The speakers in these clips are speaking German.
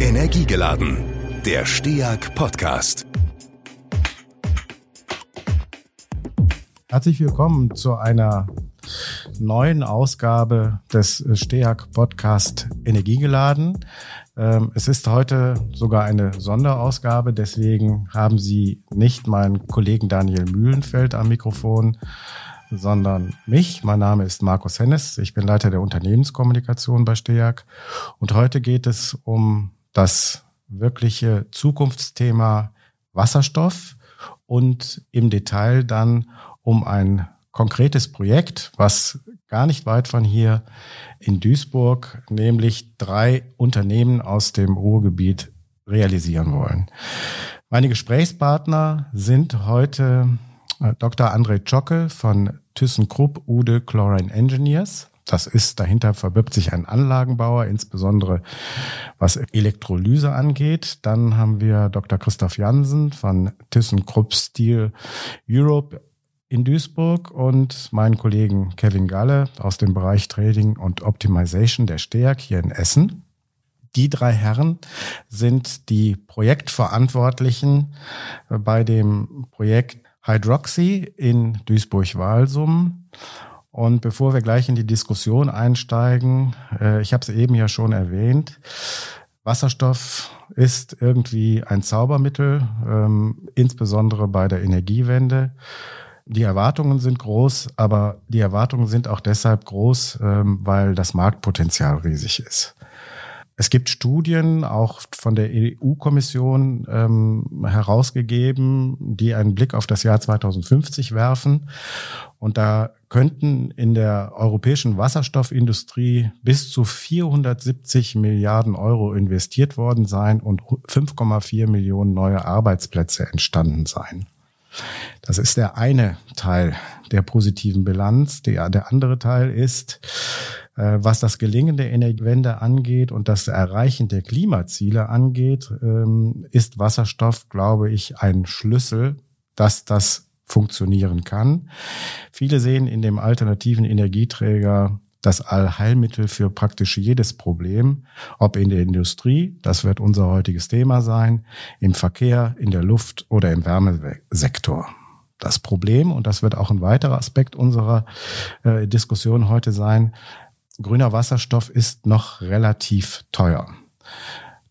Energiegeladen, der STEAG Podcast. Herzlich willkommen zu einer neuen Ausgabe des STEAG Podcast Energiegeladen. Ähm, es ist heute sogar eine Sonderausgabe, deswegen haben Sie nicht meinen Kollegen Daniel Mühlenfeld am Mikrofon, sondern mich. Mein Name ist Markus Hennes. Ich bin Leiter der Unternehmenskommunikation bei STEAG. Und heute geht es um das wirkliche Zukunftsthema Wasserstoff und im Detail dann um ein konkretes Projekt, was gar nicht weit von hier in Duisburg, nämlich drei Unternehmen aus dem Ruhrgebiet realisieren wollen. Meine Gesprächspartner sind heute äh, Dr. André Zschocke von ThyssenKrupp Ude Chlorine Engineers. Das ist, dahinter verbirgt sich ein Anlagenbauer, insbesondere was Elektrolyse angeht. Dann haben wir Dr. Christoph Jansen von ThyssenKrupp Steel Europe in Duisburg und meinen Kollegen Kevin Galle aus dem Bereich Trading und Optimization der STEAG hier in Essen. Die drei Herren sind die Projektverantwortlichen bei dem Projekt Hydroxy in Duisburg-Walsum. Und bevor wir gleich in die Diskussion einsteigen, äh, ich habe es eben ja schon erwähnt, Wasserstoff ist irgendwie ein Zaubermittel, ähm, insbesondere bei der Energiewende. Die Erwartungen sind groß, aber die Erwartungen sind auch deshalb groß, ähm, weil das Marktpotenzial riesig ist. Es gibt Studien, auch von der EU-Kommission ähm, herausgegeben, die einen Blick auf das Jahr 2050 werfen. Und da könnten in der europäischen Wasserstoffindustrie bis zu 470 Milliarden Euro investiert worden sein und 5,4 Millionen neue Arbeitsplätze entstanden sein. Das ist der eine Teil der positiven Bilanz. Der, der andere Teil ist, äh, was das Gelingen der Energiewende angeht und das Erreichen der Klimaziele angeht, ähm, ist Wasserstoff, glaube ich, ein Schlüssel, dass das funktionieren kann. Viele sehen in dem alternativen Energieträger das Allheilmittel für praktisch jedes Problem, ob in der Industrie, das wird unser heutiges Thema sein, im Verkehr, in der Luft oder im Wärmesektor. Das Problem, und das wird auch ein weiterer Aspekt unserer äh, Diskussion heute sein, grüner Wasserstoff ist noch relativ teuer.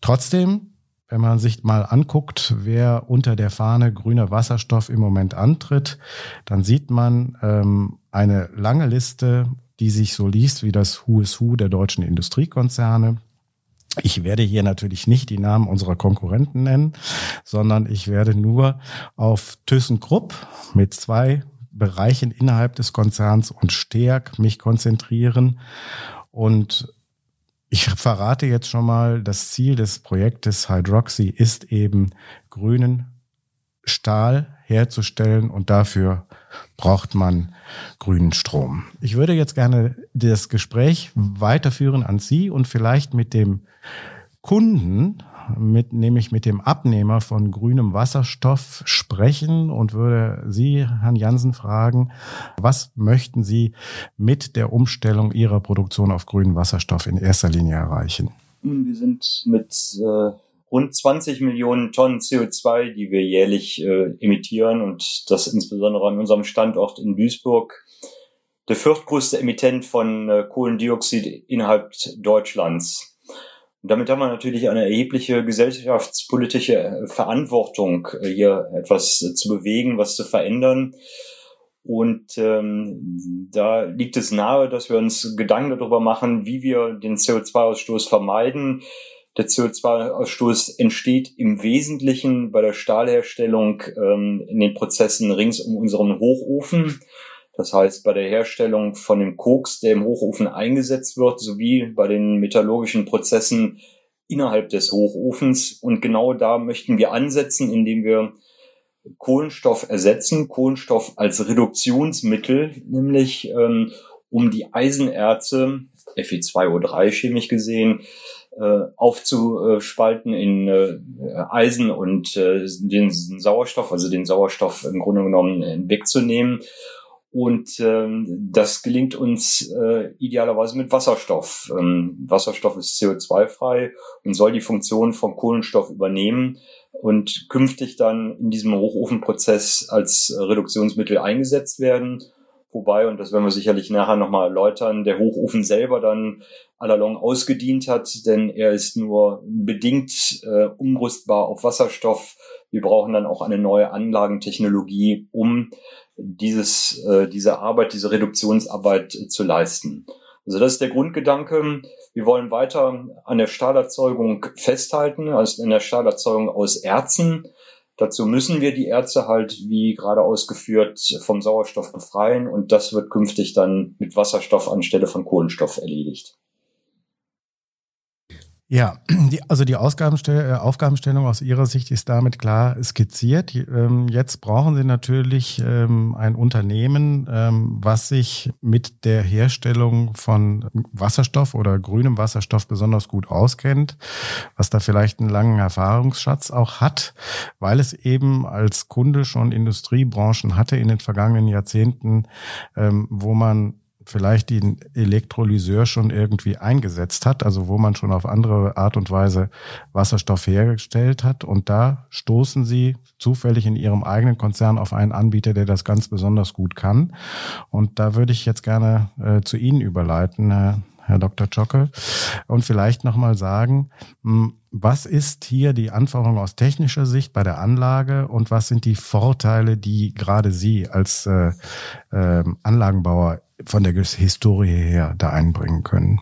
Trotzdem, wenn man sich mal anguckt, wer unter der Fahne grüner Wasserstoff im Moment antritt, dann sieht man ähm, eine lange Liste, die sich so liest wie das Who is Who der deutschen Industriekonzerne. Ich werde hier natürlich nicht die Namen unserer Konkurrenten nennen, sondern ich werde nur auf ThyssenKrupp mit zwei Bereichen innerhalb des Konzerns und Steag mich konzentrieren. Und ich verrate jetzt schon mal, das Ziel des Projektes Hydroxy ist eben grünen Stahl herzustellen und dafür braucht man grünen Strom. Ich würde jetzt gerne das Gespräch weiterführen an Sie und vielleicht mit dem Kunden mit, nämlich mit dem Abnehmer von grünem Wasserstoff sprechen und würde Sie, Herrn Jansen, fragen, was möchten Sie mit der Umstellung Ihrer Produktion auf grünen Wasserstoff in erster Linie erreichen? Wir sind mit äh, rund 20 Millionen Tonnen CO2, die wir jährlich äh, emittieren und das insbesondere an unserem Standort in Duisburg, der viertgrößte Emittent von äh, Kohlendioxid innerhalb Deutschlands. Und damit haben wir natürlich eine erhebliche gesellschaftspolitische äh, Verantwortung, äh, hier etwas zu bewegen, was zu verändern. Und ähm, da liegt es nahe, dass wir uns Gedanken darüber machen, wie wir den CO2-Ausstoß vermeiden. Der CO2-Ausstoß entsteht im Wesentlichen bei der Stahlherstellung ähm, in den Prozessen rings um unseren Hochofen. Das heißt, bei der Herstellung von dem Koks, der im Hochofen eingesetzt wird, sowie bei den metallurgischen Prozessen innerhalb des Hochofens. Und genau da möchten wir ansetzen, indem wir Kohlenstoff ersetzen, Kohlenstoff als Reduktionsmittel, nämlich ähm, um die Eisenerze, Fe2O3 chemisch gesehen, äh, aufzuspalten in äh, Eisen und äh, den Sauerstoff, also den Sauerstoff im Grunde genommen wegzunehmen Und ähm, das gelingt uns idealerweise mit Wasserstoff. Ähm, Wasserstoff ist CO2-frei und soll die Funktion vom Kohlenstoff übernehmen und künftig dann in diesem Hochofenprozess als Reduktionsmittel eingesetzt werden. Wobei, und das werden wir sicherlich nachher nochmal erläutern, der Hochofen selber dann allalong ausgedient hat, denn er ist nur bedingt äh, umrüstbar auf Wasserstoff. Wir brauchen dann auch eine neue Anlagentechnologie, um dieses, äh, diese Arbeit, diese Reduktionsarbeit äh, zu leisten. Also das ist der Grundgedanke. Wir wollen weiter an der Stahlerzeugung festhalten, also in der Stahlerzeugung aus Erzen. Dazu müssen wir die Erze halt, wie gerade ausgeführt, vom Sauerstoff befreien und das wird künftig dann mit Wasserstoff anstelle von Kohlenstoff erledigt. Ja, die, also die Ausgabenstell äh, Aufgabenstellung aus Ihrer Sicht ist damit klar skizziert. Ähm, jetzt brauchen Sie natürlich ähm, ein Unternehmen, ähm, was sich mit der Herstellung von Wasserstoff oder grünem Wasserstoff besonders gut auskennt, was da vielleicht einen langen Erfahrungsschatz auch hat, weil es eben als Kunde schon Industriebranchen hatte in den vergangenen Jahrzehnten, wo man vielleicht den Elektrolyseur schon irgendwie eingesetzt hat, also wo man schon auf andere Art und Weise Wasserstoff hergestellt hat. Und da stoßen Sie zufällig in Ihrem eigenen Konzern auf einen Anbieter, der das ganz besonders gut kann. Und da würde ich jetzt gerne äh, zu Ihnen überleiten, Herr, Herr Dr. Zschocke, und vielleicht nochmal sagen, hm, was ist hier die Anforderung aus technischer Sicht bei der Anlage und was sind die Vorteile, die gerade Sie als äh, äh, Anlagenbauer von der Historie her da einbringen können?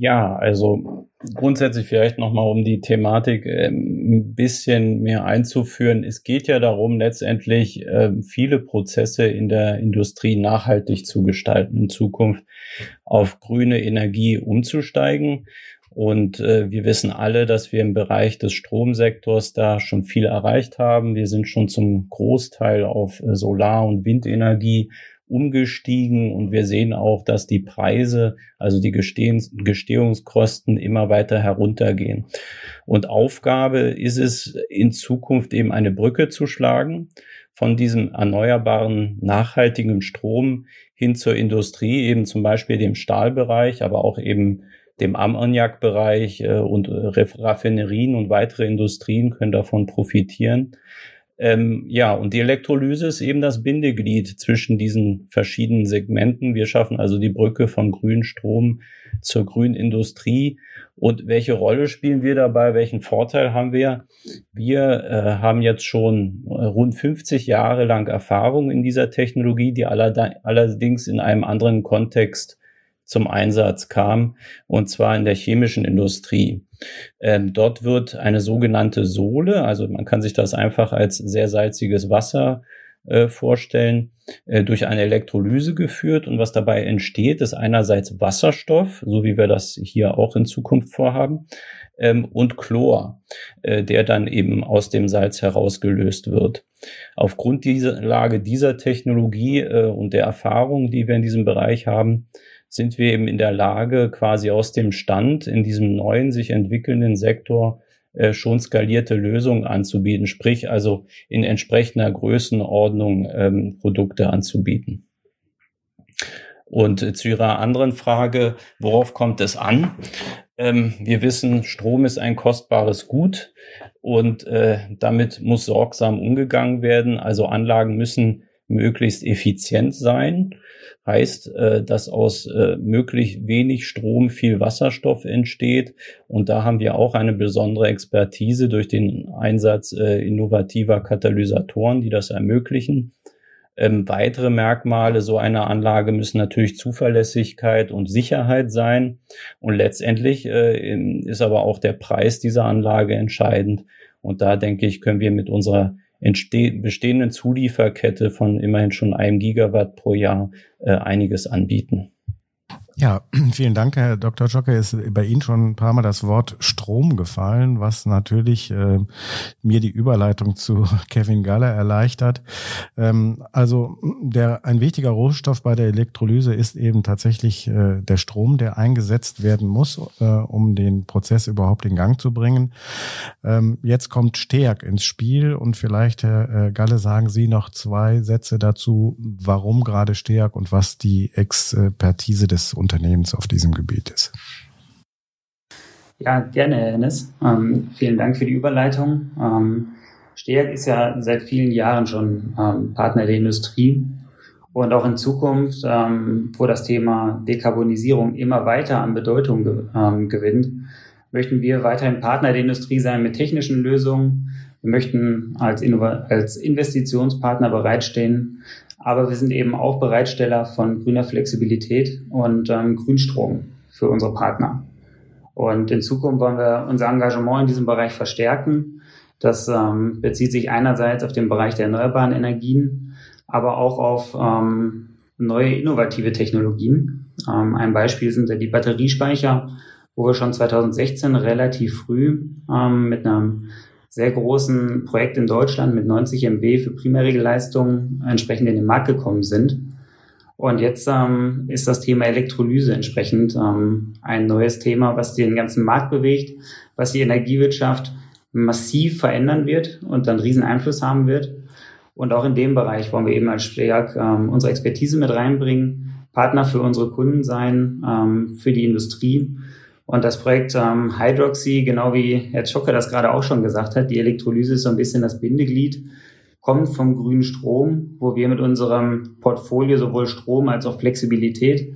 Ja, also grundsätzlich vielleicht nochmal, um die Thematik äh, ein bisschen mehr einzuführen. Es geht ja darum, letztendlich äh, viele Prozesse in der Industrie nachhaltig zu gestalten, in Zukunft auf grüne Energie umzusteigen. Und äh, wir wissen alle, dass wir im Bereich des Stromsektors da schon viel erreicht haben. Wir sind schon zum Großteil auf äh, Solar- und Windenergie umgestiegen und wir sehen auch, dass die Preise, also die Gestehens Gestehungskosten immer weiter heruntergehen. Und Aufgabe ist es in Zukunft eben eine Brücke zu schlagen von diesem erneuerbaren, nachhaltigen Strom hin zur Industrie, eben zum Beispiel dem Stahlbereich, aber auch eben dem Ammoniakbereich äh, und äh, Raffinerien und weitere Industrien können davon profitieren. Ähm, ja, und die Elektrolyse ist eben das Bindeglied zwischen diesen verschiedenen Segmenten. Wir schaffen also die Brücke von grünen Strom zur grünen Industrie. Und welche Rolle spielen wir dabei? Welchen Vorteil haben wir? Wir äh, haben jetzt schon äh, rund 50 Jahre lang Erfahrung in dieser Technologie, die allerdings in einem anderen Kontext zum Einsatz kam, und zwar in der chemischen Industrie. Ähm, dort wird eine sogenannte Sohle, also man kann sich das einfach als sehr salziges Wasser äh, vorstellen, äh, durch eine Elektrolyse geführt. Und was dabei entsteht, ist einerseits Wasserstoff, so wie wir das hier auch in Zukunft vorhaben, ähm, und Chlor, äh, der dann eben aus dem Salz herausgelöst wird. Aufgrund dieser Lage dieser Technologie äh, und der Erfahrung, die wir in diesem Bereich haben, sind wir eben in der Lage, quasi aus dem Stand in diesem neuen, sich entwickelnden Sektor äh, schon skalierte Lösungen anzubieten, sprich also in entsprechender Größenordnung ähm, Produkte anzubieten. Und äh, zu Ihrer anderen Frage, worauf kommt es an? Ähm, wir wissen, Strom ist ein kostbares Gut und äh, damit muss sorgsam umgegangen werden. Also Anlagen müssen möglichst effizient sein heißt, äh, dass aus äh, möglichst wenig Strom viel Wasserstoff entsteht. Und da haben wir auch eine besondere Expertise durch den Einsatz äh, innovativer Katalysatoren, die das ermöglichen. Ähm, weitere Merkmale so einer Anlage müssen natürlich Zuverlässigkeit und Sicherheit sein. Und letztendlich äh, ist aber auch der Preis dieser Anlage entscheidend. Und da denke ich, können wir mit unserer bestehenden Zulieferkette von immerhin schon einem Gigawatt pro Jahr äh, einiges anbieten. Ja, vielen Dank, Herr Dr. Jocke. Ist bei Ihnen schon ein paar Mal das Wort Strom gefallen, was natürlich äh, mir die Überleitung zu Kevin Galler erleichtert. Ähm, also der ein wichtiger Rohstoff bei der Elektrolyse ist eben tatsächlich äh, der Strom, der eingesetzt werden muss, äh, um den Prozess überhaupt in Gang zu bringen. Ähm, jetzt kommt Steag ins Spiel und vielleicht, Herr äh, Galle, sagen Sie noch zwei Sätze dazu, warum gerade Steag und was die Expertise des auf diesem Gebiet ist. Ja, gerne, Herr Hennes. Ähm, vielen Dank für die Überleitung. Ähm, Steag ist ja seit vielen Jahren schon ähm, Partner der Industrie und auch in Zukunft, ähm, wo das Thema Dekarbonisierung immer weiter an Bedeutung ge ähm, gewinnt, möchten wir weiterhin Partner der Industrie sein mit technischen Lösungen. Wir möchten als, als Investitionspartner bereitstehen, aber wir sind eben auch Bereitsteller von grüner Flexibilität und ähm, Grünstrom für unsere Partner. Und in Zukunft wollen wir unser Engagement in diesem Bereich verstärken. Das ähm, bezieht sich einerseits auf den Bereich der erneuerbaren Energien, aber auch auf ähm, neue innovative Technologien. Ähm, ein Beispiel sind die Batteriespeicher, wo wir schon 2016 relativ früh ähm, mit einem sehr großen Projekt in Deutschland mit 90 MW für Primärregelleistungen entsprechend in den Markt gekommen sind. Und jetzt ähm, ist das Thema Elektrolyse entsprechend ähm, ein neues Thema, was den ganzen Markt bewegt, was die Energiewirtschaft massiv verändern wird und dann riesen Einfluss haben wird. Und auch in dem Bereich wollen wir eben als Stärk ähm, unsere Expertise mit reinbringen, Partner für unsere Kunden sein, ähm, für die Industrie und das Projekt ähm, Hydroxy, genau wie Herr Zschocke das gerade auch schon gesagt hat, die Elektrolyse ist so ein bisschen das Bindeglied, kommt vom grünen Strom, wo wir mit unserem Portfolio sowohl Strom als auch Flexibilität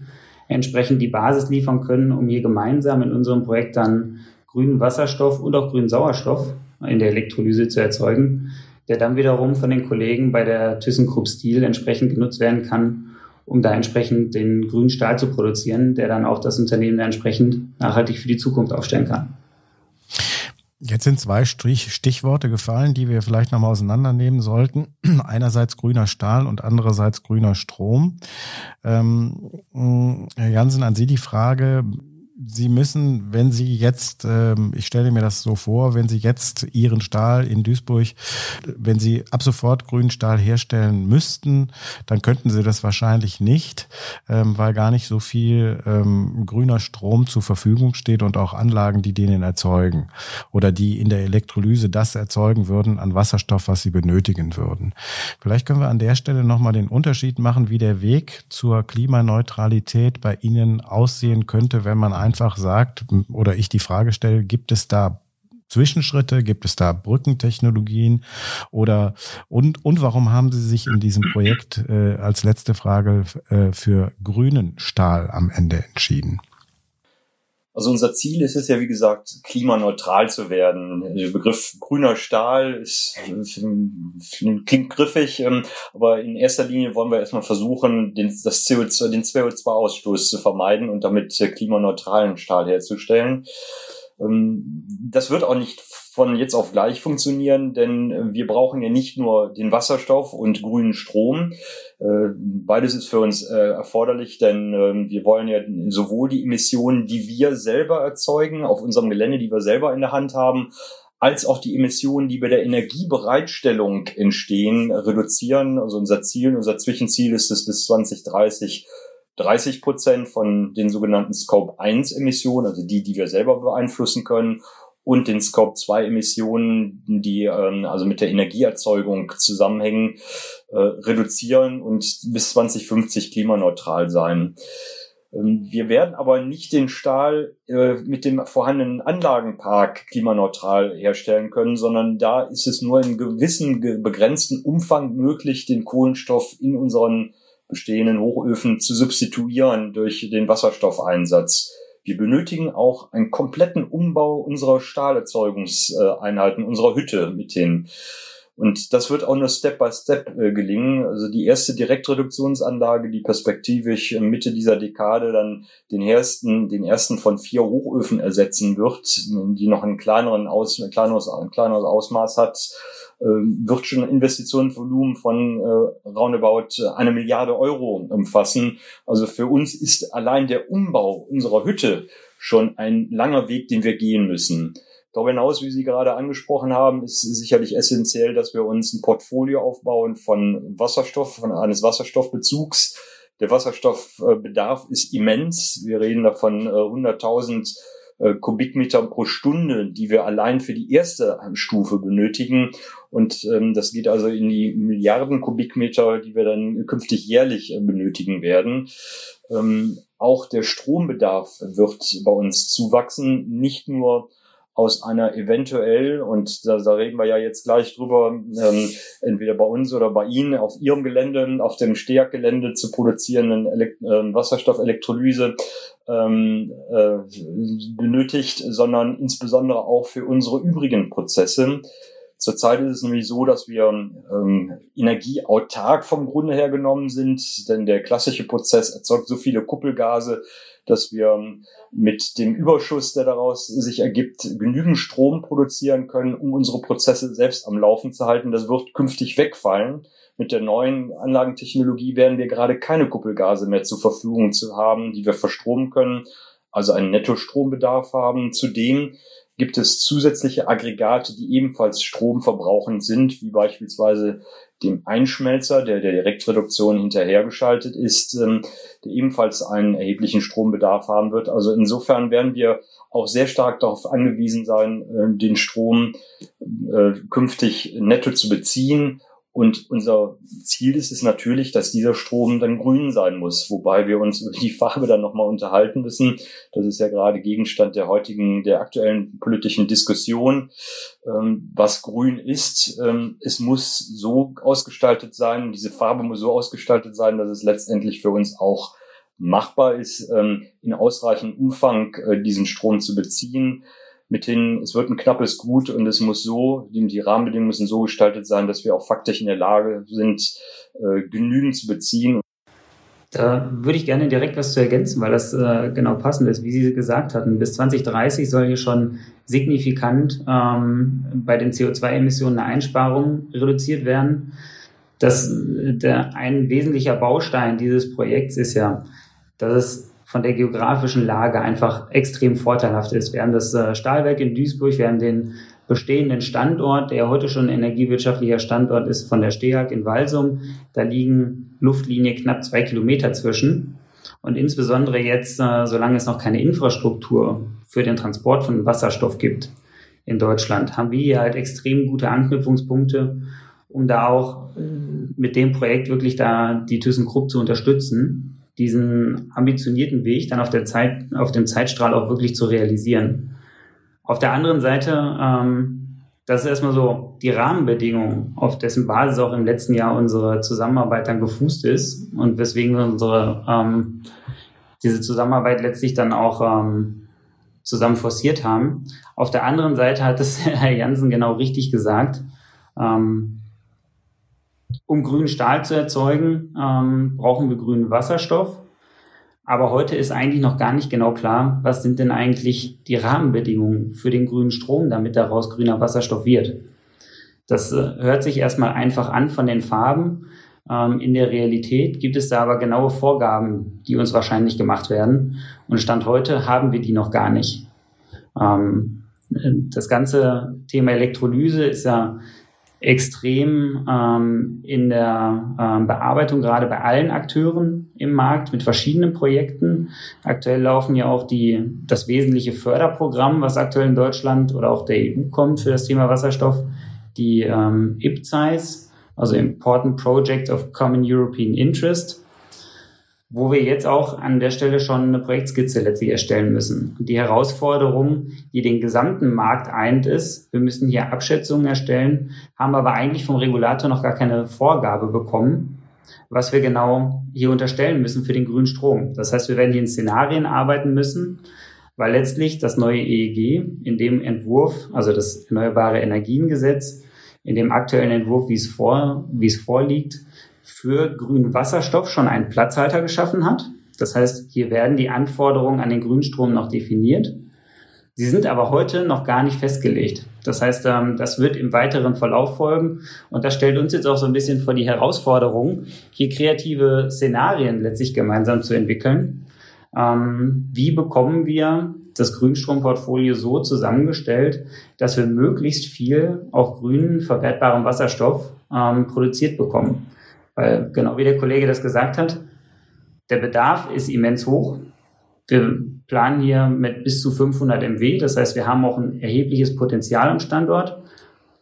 entsprechend die Basis liefern können, um hier gemeinsam in unserem Projekt dann grünen Wasserstoff und auch grünen Sauerstoff in der Elektrolyse zu erzeugen, der dann wiederum von den Kollegen bei der ThyssenKrupp Steel entsprechend genutzt werden kann, um da entsprechend den grünen Stahl zu produzieren, der dann auch das Unternehmen entsprechend nachhaltig für die Zukunft aufstellen kann. Jetzt sind zwei Stichworte gefallen, die wir vielleicht nochmal auseinandernehmen sollten. Einerseits grüner Stahl und andererseits grüner Strom. Ähm, Herr Jansen, an Sie die Frage, Sie müssen, wenn Sie jetzt, ähm, ich stelle mir das so vor, wenn Sie jetzt Ihren Stahl in Duisburg, wenn Sie ab sofort grünen Stahl herstellen müssten, dann könnten Sie das wahrscheinlich nicht, ähm, weil gar nicht so viel ähm, grüner Strom zur Verfügung steht und auch Anlagen, die den erzeugen oder die in der Elektrolyse das erzeugen würden an Wasserstoff, was Sie benötigen würden. Vielleicht können wir an der Stelle nochmal den Unterschied machen, wie der Weg zur Klimaneutralität bei Ihnen aussehen könnte, wenn man einfach sagt oder ich die Frage stelle, gibt es da Zwischenschritte? Gibt es da Brückentechnologien? Oder und, und warum haben Sie sich in diesem Projekt äh, als letzte Frage äh, für grünen Stahl am Ende entschieden? Also unser Ziel ist es ja, wie gesagt, klimaneutral zu werden. Der Begriff grüner Stahl ist, klingt griffig, ähm, aber in erster Linie wollen wir erstmal versuchen, den, das CO2, den CO2-Ausstoß zu vermeiden und damit klimaneutralen Stahl herzustellen. Ähm, das wird auch nicht von jetzt auf gleich funktionieren, denn äh, wir brauchen ja nicht nur den Wasserstoff und grünen Strom. Äh, beides ist für uns äh, erforderlich, denn ähm, wir wollen ja sowohl die Emissionen, die wir selber erzeugen auf unserem Gelände, die wir selber in der Hand haben, als auch die Emissionen, die bei der Energiebereitstellung entstehen, reduzieren. Also unser Ziel, unser Zwischenziel ist es bis 2030 30 Prozent von den sogenannten Scope 1 Emissionen, also die, die wir selber beeinflussen können, und den Scope 2 Emissionen, die ähm, also mit der Energieerzeugung zusammenhängen, äh, reduzieren und bis 2050 klimaneutral sein. Ähm, wir werden aber nicht den Stahl äh, mit dem vorhandenen Anlagenpark klimaneutral herstellen können, sondern da ist es nur in gewissen begrenzten Umfang möglich, den Kohlenstoff in unseren bestehenden Hochöfen zu substituieren durch den Wasserstoffeinsatz. Wir benötigen auch einen kompletten Umbau unserer Stahlerzeugungseinheiten, unserer Hütte mit den Und das wird auch nur Step by Step äh, gelingen. Also die erste Direktreduktionsanlage, die perspektivisch Mitte dieser Dekade dann den ersten, den ersten von vier Hochöfen ersetzen wird, die noch einen kleineren Aus, ein kleineres, ein kleineres Ausmaß hat, wird schon ein Investitionsvolumen von äh, roundabout eine Milliarde Euro umfassen. Also für uns ist allein der Umbau unserer Hütte schon ein langer Weg, den wir gehen müssen. Darüber hinaus, wie Sie gerade angesprochen haben, ist sicherlich essentiell, dass wir uns ein Portfolio aufbauen von Wasserstoff, von eines Wasserstoffbezugs. Der Wasserstoffbedarf ist immens. Wir reden davon 100.000 äh, äh, Kubikmeter pro Stunde, die wir allein für die erste Stufe benötigen. Und ähm, das geht also in die Milliarden Kubikmeter, die wir dann künftig jährlich äh, benötigen werden. Ähm, auch der Strombedarf wird bei uns zuwachsen, nicht nur aus einer eventuell, und da, da reden wir ja jetzt gleich drüber, ähm, entweder bei uns oder bei Ihnen auf Ihrem Gelände, auf dem Steag-Gelände zu produzierenden Elekt äh, Wasserstoffelektrolyse ähm, äh, benötigt, sondern insbesondere auch für unsere übrigen Prozesse. Zurzeit ist es nämlich so, dass wir ähm, energieautark vom Grunde her genommen sind, denn der klassische Prozess erzeugt so viele Kuppelgase, dass wir mit dem Überschuss, der daraus sich ergibt, genügend Strom produzieren können, um unsere Prozesse selbst am Laufen zu halten. Das wird künftig wegfallen. Mit der neuen Anlagentechnologie werden wir gerade keine Kuppelgase mehr zur Verfügung zu haben, die wir verstromen können, also einen Nettostrombedarf haben. Zudem gibt es zusätzliche Aggregate, die ebenfalls stromverbrauchend sind, wie beispielsweise dem Einschmelzer, der der Direktreduktion hinterhergeschaltet ist, ähm, der ebenfalls einen erheblichen Strombedarf haben wird. Also insofern werden wir auch sehr stark darauf angewiesen sein, äh, den Strom äh, künftig netto zu beziehen und unser Ziel ist es natürlich, dass dieser Strom dann grün sein muss, wobei wir uns über die Farbe dann nochmal unterhalten müssen. Das ist ja gerade Gegenstand der heutigen, der aktuellen politischen Diskussion, ähm, was grün ist. Ähm, es muss so ausgestaltet sein, diese Farbe muss so ausgestaltet sein, dass es letztendlich für uns auch machbar ist, ähm, in ausreichendem Umfang äh, diesen Strom zu beziehen mithin, es wird ein knappes Gut und es muss so, die, Rahmenbedingungen müssen so gestaltet sein, dass wir auch faktisch in der Lage sind, äh, genügend zu beziehen. Da würde ich gerne direkt was zu ergänzen, weil das äh, genau passend ist, wie Sie gesagt hatten. Bis 2030 soll hier schon signifikant ähm, bei den CO2-Emissionen eine Einsparung reduziert werden. Das, der, ein wesentlicher Baustein dieses Projekts ist ja, dass es von der geografischen Lage einfach extrem vorteilhaft ist. Wir haben das äh, Stahlwerk in Duisburg, wir haben den bestehenden Standort, der heute schon energiewirtschaftlicher Standort ist, von der STEAG in Walsum. Da liegen Luftlinie knapp zwei Kilometer zwischen. Und insbesondere jetzt, äh, solange es noch keine Infrastruktur für den Transport von Wasserstoff gibt in Deutschland, haben wir hier halt extrem gute Anknüpfungspunkte, um da auch äh, mit dem Projekt wirklich da die ThyssenKrupp zu unterstützen diesen ambitionierten Weg dann auf, der Zeit, auf dem Zeitstrahl auch wirklich zu realisieren. Auf der anderen Seite, ähm, das ist erstmal so die Rahmenbedingungen, auf dessen Basis auch im letzten Jahr unsere Zusammenarbeit dann gefußt ist und weswegen unsere ähm, diese Zusammenarbeit letztlich dann auch ähm, zusammen forciert haben. Auf der anderen Seite hat es Herr Jansen genau richtig gesagt. Ähm, um grünen Stahl zu erzeugen, ähm, brauchen wir grünen Wasserstoff. Aber heute ist eigentlich noch gar nicht genau klar, was sind denn eigentlich die Rahmenbedingungen für den grünen Strom, damit daraus grüner Wasserstoff wird. Das äh, hört sich erstmal einfach an von den Farben. Ähm, in der Realität gibt es da aber genaue Vorgaben, die uns wahrscheinlich gemacht werden. Und Stand heute haben wir die noch gar nicht. Ähm, das ganze Thema Elektrolyse ist ja extrem ähm, in der ähm, Bearbeitung, gerade bei allen Akteuren im Markt mit verschiedenen Projekten. Aktuell laufen ja auch die, das wesentliche Förderprogramm, was aktuell in Deutschland oder auch der EU kommt für das Thema Wasserstoff, die ähm, IPCEIS, also Important Project of Common European Interest wo wir jetzt auch an der Stelle schon eine Projektskizze letztlich erstellen müssen. Die Herausforderung, die den gesamten Markt eint, ist, wir müssen hier Abschätzungen erstellen, haben aber eigentlich vom Regulator noch gar keine Vorgabe bekommen, was wir genau hier unterstellen müssen für den grünen Strom. Das heißt, wir werden hier in Szenarien arbeiten müssen, weil letztlich das neue EEG in dem Entwurf, also das Erneuerbare Energiengesetz, in dem aktuellen Entwurf, wie es vor, wie es vorliegt, für grünen Wasserstoff schon einen Platzhalter geschaffen hat. Das heißt, hier werden die Anforderungen an den Grünstrom noch definiert. Sie sind aber heute noch gar nicht festgelegt. Das heißt, ähm, das wird im weiteren Verlauf folgen. Und das stellt uns jetzt auch so ein bisschen vor die Herausforderung, hier kreative Szenarien letztlich gemeinsam zu entwickeln. Ähm, wie bekommen wir das Grünstromportfolio so zusammengestellt, dass wir möglichst viel auch grünen, verwertbaren Wasserstoff ähm, produziert bekommen? Weil genau wie der Kollege das gesagt hat, der Bedarf ist immens hoch. Wir planen hier mit bis zu 500 MW. Das heißt, wir haben auch ein erhebliches Potenzial am Standort,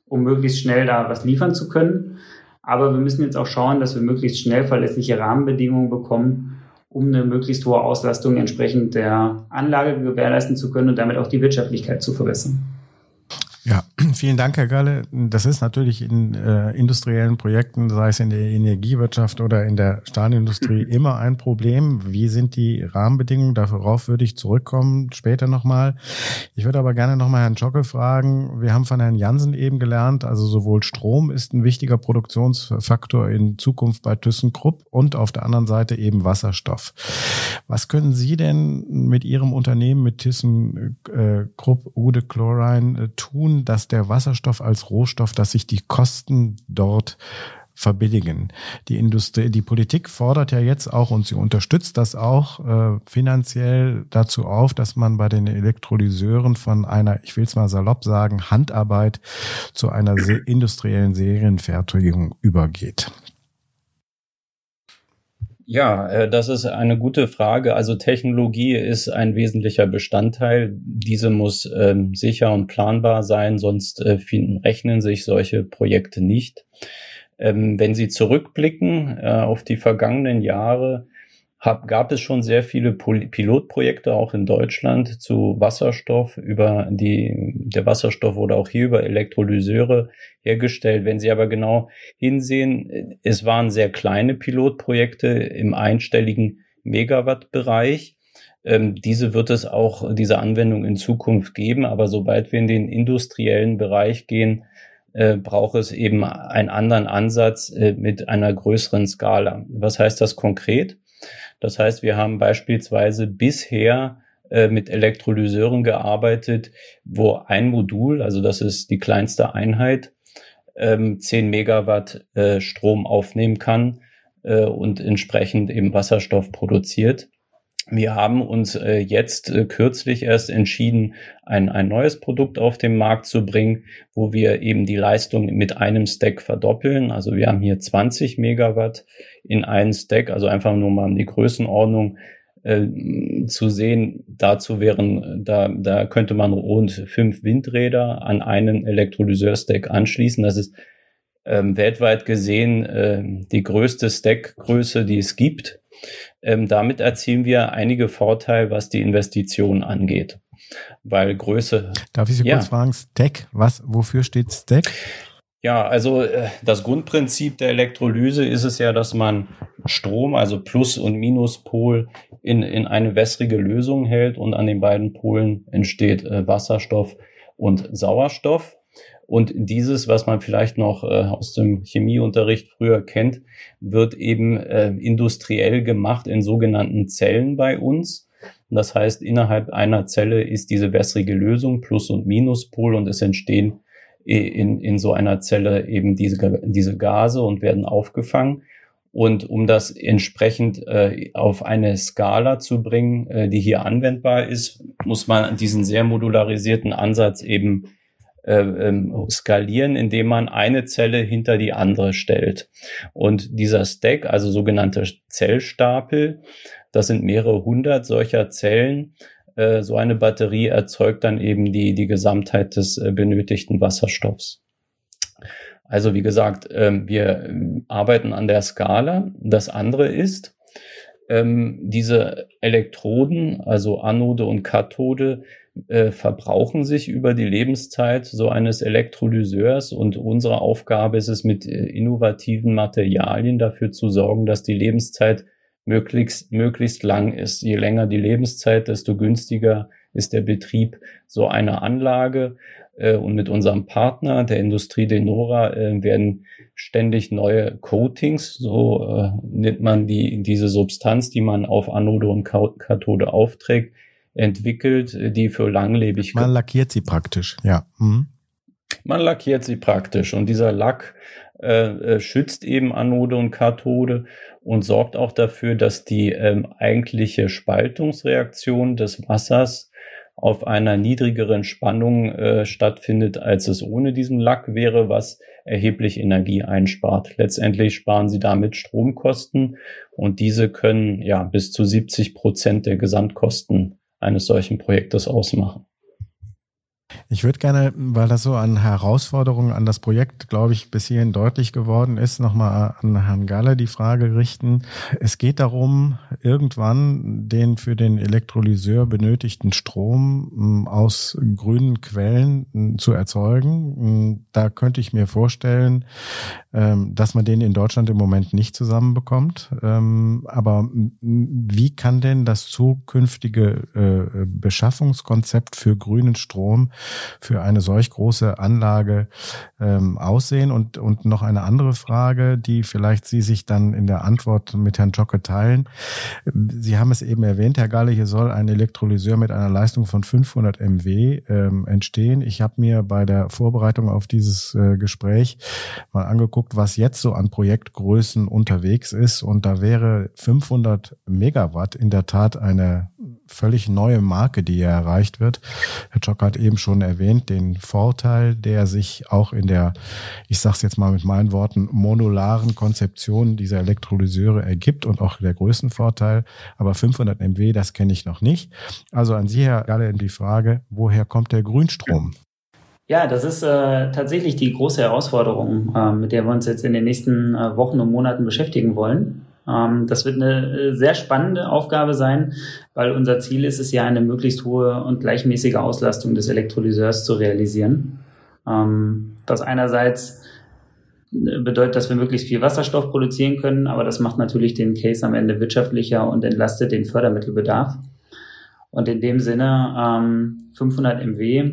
um möglichst schnell da was liefern zu können. Aber wir müssen jetzt auch schauen, dass wir möglichst schnell verlässliche Rahmenbedingungen bekommen, um eine möglichst hohe Auslastung entsprechend der Anlage gewährleisten zu können und damit auch die Wirtschaftlichkeit zu verbessern. Ja, vielen Dank, Herr Galle. Das ist natürlich in äh, industriellen Projekten, sei es in der Energiewirtschaft oder in der Stahlindustrie, immer ein Problem. Wie sind die Rahmenbedingungen? Darauf würde ich zurückkommen später nochmal. Ich würde aber gerne nochmal Herrn Schocke fragen. Wir haben von Herrn Jansen eben gelernt, also sowohl Strom ist ein wichtiger Produktionsfaktor in Zukunft bei ThyssenKrupp und auf der anderen Seite eben Wasserstoff. Was können Sie denn mit Ihrem Unternehmen, mit ThyssenKrupp Ude Chlorine äh, tun? Tun, dass der Wasserstoff als Rohstoff, dass sich die Kosten dort verbilligen. Die Industrie, die Politik fordert ja jetzt auch und sie unterstützt das auch äh, finanziell dazu auf, dass man bei den Elektrolyseuren von einer, ich will es mal salopp sagen, Handarbeit zu einer industriellen Serienfertigung übergeht. Ja, äh, das ist eine gute Frage. Also Technologie ist ein wesentlicher Bestandteil. Diese muss ähm, sicher und planbar sein, sonst äh, rechnen sich solche Projekte nicht. Ähm, wenn Sie zurückblicken äh, auf die vergangenen Jahre, hab, gab es schon sehr viele Pol Pilotprojekte auch in Deutschland zu Wasserstoff über die, der Wasserstoff wurde auch hier über Elektrolyseure hergestellt. Wenn Sie aber genau hinsehen, es waren sehr kleine Pilotprojekte im einstelligen Megawatt-Bereich. Ähm, diese wird es auch, diese Anwendung in Zukunft geben. Aber sobald wir in den industriellen Bereich gehen, äh, braucht es eben einen anderen Ansatz äh, mit einer größeren Skala. Was heißt das konkret? Das heißt, wir haben beispielsweise bisher äh, mit Elektrolyseuren gearbeitet, wo ein Modul, also das ist die kleinste Einheit, ähm, 10 Megawatt äh, Strom aufnehmen kann äh, und entsprechend eben Wasserstoff produziert. Wir haben uns äh, jetzt äh, kürzlich erst entschieden, ein, ein neues Produkt auf den Markt zu bringen, wo wir eben die Leistung mit einem Stack verdoppeln. Also wir haben hier 20 Megawatt in einen Stack, also einfach nur mal um die Größenordnung äh, zu sehen. Dazu wären, da, da könnte man rund fünf Windräder an einen Elektrolyseur-Stack anschließen. Das ist ähm, weltweit gesehen äh, die größte Stackgröße, die es gibt. Ähm, damit erzielen wir einige Vorteile, was die Investition angeht. Weil Größe. Darf ich Sie ja. kurz fragen, Stack, was, wofür steht Stack? Ja, also äh, das Grundprinzip der Elektrolyse ist es ja, dass man Strom, also Plus- und Minuspol, in, in eine wässrige Lösung hält und an den beiden Polen entsteht äh, Wasserstoff und Sauerstoff. Und dieses, was man vielleicht noch äh, aus dem Chemieunterricht früher kennt, wird eben äh, industriell gemacht in sogenannten Zellen bei uns. Das heißt, innerhalb einer Zelle ist diese wässrige Lösung Plus- und Minuspol und es entstehen in, in so einer Zelle eben diese, diese Gase und werden aufgefangen. Und um das entsprechend äh, auf eine Skala zu bringen, äh, die hier anwendbar ist, muss man diesen sehr modularisierten Ansatz eben äh, skalieren, indem man eine Zelle hinter die andere stellt. Und dieser Stack, also sogenannte Zellstapel, das sind mehrere hundert solcher Zellen. Äh, so eine Batterie erzeugt dann eben die, die Gesamtheit des äh, benötigten Wasserstoffs. Also wie gesagt, ähm, wir arbeiten an der Skala. Das andere ist, ähm, diese Elektroden, also Anode und Kathode, äh, verbrauchen sich über die Lebenszeit so eines Elektrolyseurs und unsere Aufgabe ist es, mit äh, innovativen Materialien dafür zu sorgen, dass die Lebenszeit möglichst, möglichst lang ist. Je länger die Lebenszeit, desto günstiger ist der Betrieb so einer Anlage. Äh, und mit unserem Partner, der Industrie Denora, werden ständig neue Coatings, so nennt man die, diese Substanz, die man auf Anode und Kathode aufträgt, entwickelt, die für Langlebigkeit. Man lackiert sie praktisch, ja. Mhm. Man lackiert sie praktisch und dieser Lack äh, äh, schützt eben Anode und Kathode und sorgt auch dafür, dass die ähm, eigentliche Spaltungsreaktion des Wassers auf einer niedrigeren Spannung äh, stattfindet, als es ohne diesen Lack wäre, was erheblich Energie einspart. Letztendlich sparen Sie damit Stromkosten und diese können ja bis zu 70 Prozent der Gesamtkosten eines solchen Projektes ausmachen. Ich würde gerne, weil das so an Herausforderungen an das Projekt, glaube ich, bis hierhin deutlich geworden ist, nochmal an Herrn Galle die Frage richten. Es geht darum, irgendwann den für den Elektrolyseur benötigten Strom hm, aus grünen Quellen hm, zu erzeugen. Hm, da könnte ich mir vorstellen, ähm, dass man den in Deutschland im Moment nicht zusammenbekommt. Ähm, aber wie kann denn das zukünftige äh, Beschaffungskonzept für grünen Strom für eine solch große Anlage ähm, aussehen? Und, und noch eine andere Frage, die vielleicht Sie sich dann in der Antwort mit Herrn Jocke teilen. Sie haben es eben erwähnt, Herr Galle, hier soll ein Elektrolyseur mit einer Leistung von 500 MW ähm, entstehen. Ich habe mir bei der Vorbereitung auf dieses äh, Gespräch mal angeguckt, was jetzt so an Projektgrößen unterwegs ist. Und da wäre 500 Megawatt in der Tat eine völlig neue Marke, die hier erreicht wird. Herr Jock hat eben schon erwähnt, den Vorteil, der sich auch in der, ich sage es jetzt mal mit meinen Worten, monolaren Konzeption dieser Elektrolyseure ergibt und auch der Größenvorteil. Aber 500 MW, das kenne ich noch nicht. Also an Sie, Herr Galle, die Frage, woher kommt der Grünstrom? Ja, das ist äh, tatsächlich die große Herausforderung, äh, mit der wir uns jetzt in den nächsten äh, Wochen und Monaten beschäftigen wollen. Ähm, das wird eine äh, sehr spannende Aufgabe sein, weil unser Ziel ist es ja, eine möglichst hohe und gleichmäßige Auslastung des Elektrolyseurs zu realisieren. Ähm, das einerseits äh, bedeutet, dass wir möglichst viel Wasserstoff produzieren können, aber das macht natürlich den Case am Ende wirtschaftlicher und entlastet den Fördermittelbedarf. Und in dem Sinne 500 ähm, MW,